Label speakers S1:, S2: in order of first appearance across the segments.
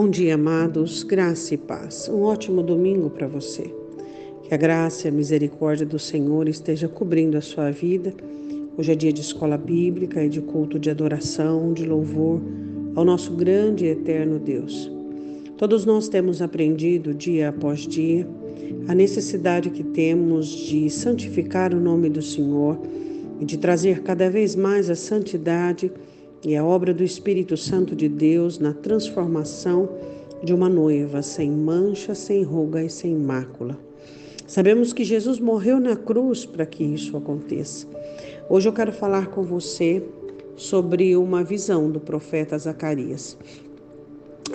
S1: Bom dia, amados, graça e paz. Um ótimo domingo para você. Que a graça e a misericórdia do Senhor esteja cobrindo a sua vida. Hoje é dia de escola bíblica e de culto de adoração, de louvor ao nosso grande e eterno Deus. Todos nós temos aprendido dia após dia a necessidade que temos de santificar o nome do Senhor e de trazer cada vez mais a santidade e a obra do Espírito Santo de Deus na transformação de uma noiva sem mancha, sem ruga e sem mácula. Sabemos que Jesus morreu na cruz para que isso aconteça. Hoje eu quero falar com você sobre uma visão do profeta Zacarias.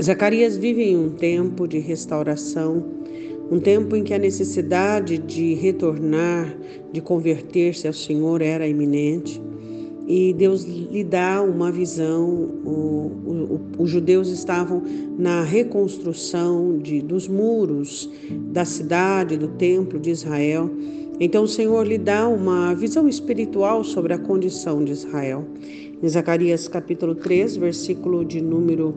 S1: Zacarias vive em um tempo de restauração, um tempo em que a necessidade de retornar, de converter-se ao Senhor era iminente e Deus lhe dá uma visão. O, o, os judeus estavam na reconstrução de, dos muros da cidade, do templo de Israel. Então o Senhor lhe dá uma visão espiritual sobre a condição de Israel. Em Zacarias capítulo 3, versículo de número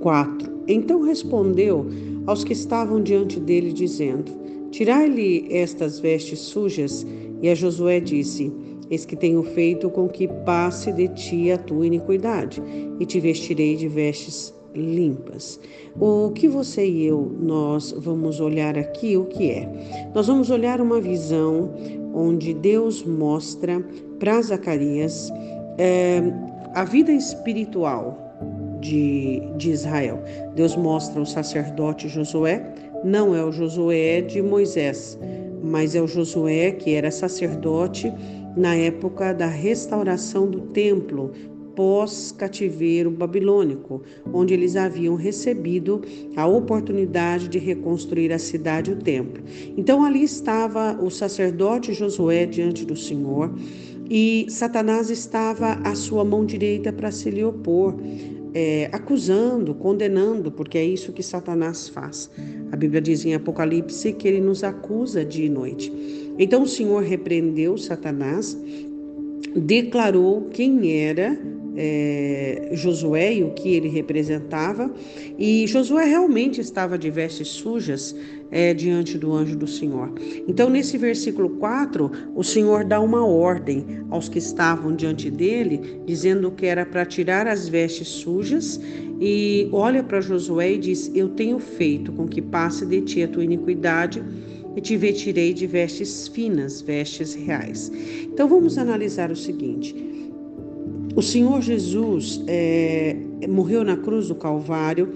S1: 4. Então respondeu aos que estavam diante dele, dizendo: Tirai-lhe estas vestes sujas. E a Josué disse: Eis que tenho feito com que passe de ti a tua iniquidade, e te vestirei de vestes limpas. O que você e eu nós vamos olhar aqui o que é? Nós vamos olhar uma visão onde Deus mostra para Zacarias é, a vida espiritual de, de Israel. Deus mostra o sacerdote Josué, não é o Josué de Moisés, mas é o Josué que era sacerdote na época da restauração do templo pós-cativeiro babilônico, onde eles haviam recebido a oportunidade de reconstruir a cidade e o templo. Então ali estava o sacerdote Josué diante do Senhor e Satanás estava à sua mão direita para se lhe opor. É, acusando, condenando, porque é isso que Satanás faz. A Bíblia diz em Apocalipse que ele nos acusa dia e noite. Então o Senhor repreendeu Satanás, declarou quem era é, Josué e o que ele representava, e Josué realmente estava de vestes sujas é, diante do anjo do Senhor. Então, nesse versículo 4, o Senhor dá uma ordem aos que estavam diante dele, dizendo que era para tirar as vestes sujas, e olha para Josué e diz: Eu tenho feito com que passe de ti a tua iniquidade e te vestirei de vestes finas, vestes reais. Então vamos analisar o seguinte: o Senhor Jesus é, morreu na cruz do Calvário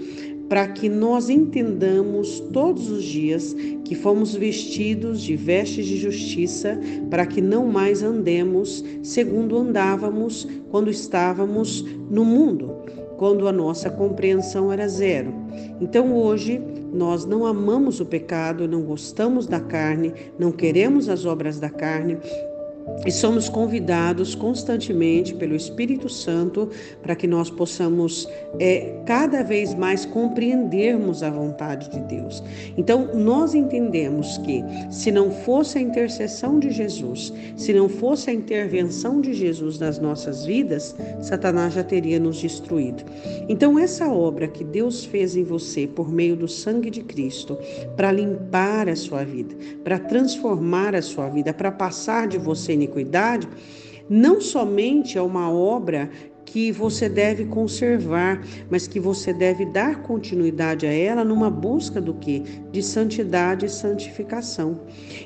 S1: para que nós entendamos todos os dias que fomos vestidos de vestes de justiça, para que não mais andemos segundo andávamos quando estávamos no mundo, quando a nossa compreensão era zero. Então hoje nós não amamos o pecado, não gostamos da carne, não queremos as obras da carne, e somos convidados constantemente pelo Espírito Santo para que nós possamos é, cada vez mais compreendermos a vontade de Deus. Então, nós entendemos que se não fosse a intercessão de Jesus, se não fosse a intervenção de Jesus nas nossas vidas, Satanás já teria nos destruído. Então, essa obra que Deus fez em você por meio do sangue de Cristo, para limpar a sua vida, para transformar a sua vida, para passar de você iniquidade, não somente é uma obra que você deve conservar, mas que você deve dar continuidade a ela numa busca do que? De santidade e santificação.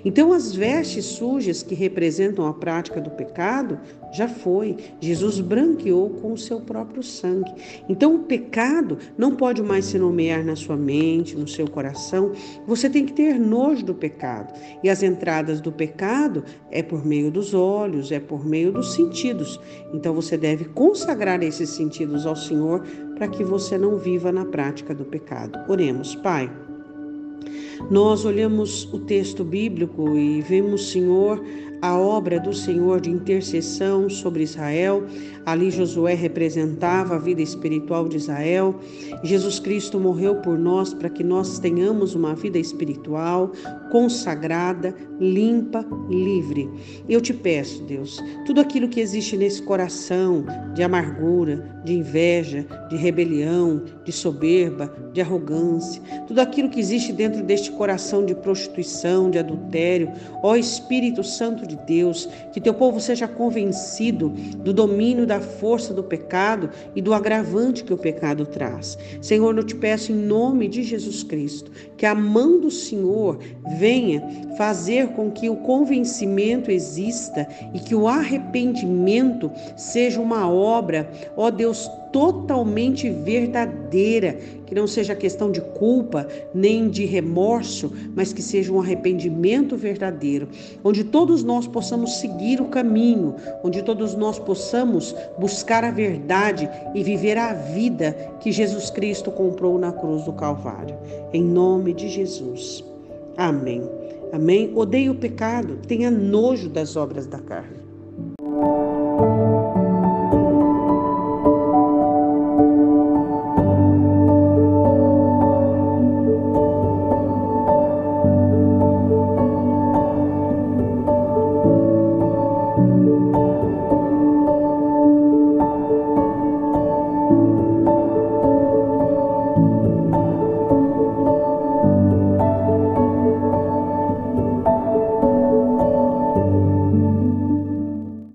S1: Então, as vestes sujas que representam a prática do pecado já foi. Jesus branqueou com o seu próprio sangue. Então, o pecado não pode mais se nomear na sua mente, no seu coração. Você tem que ter nojo do pecado. E as entradas do pecado é por meio dos olhos, é por meio dos sentidos. Então, você deve consagrar consagrar esses sentidos ao Senhor para que você não viva na prática do pecado. Oremos, Pai. Nós olhamos o texto bíblico e vemos, Senhor, a obra do Senhor de intercessão sobre Israel. Ali Josué representava a vida espiritual de Israel. Jesus Cristo morreu por nós para que nós tenhamos uma vida espiritual consagrada, limpa, livre. Eu te peço, Deus, tudo aquilo que existe nesse coração de amargura, de inveja, de rebelião, de soberba, de arrogância, tudo aquilo que existe dentro deste coração de prostituição, de adultério, ó Espírito Santo de Deus, que teu povo seja convencido do domínio da força do pecado e do agravante que o pecado traz. Senhor, eu te peço em nome de Jesus Cristo, que a mão do Senhor venha fazer com que o convencimento exista e que o arrependimento seja uma obra, ó Deus, totalmente verdadeira, que não seja questão de culpa nem de remorso, mas que seja um arrependimento verdadeiro, onde todos nós possamos seguir o caminho, onde todos nós possamos buscar a verdade e viver a vida que Jesus Cristo comprou na cruz do Calvário. Em nome de Jesus. Amém. Amém. Odeie o pecado, tenha nojo das obras da carne.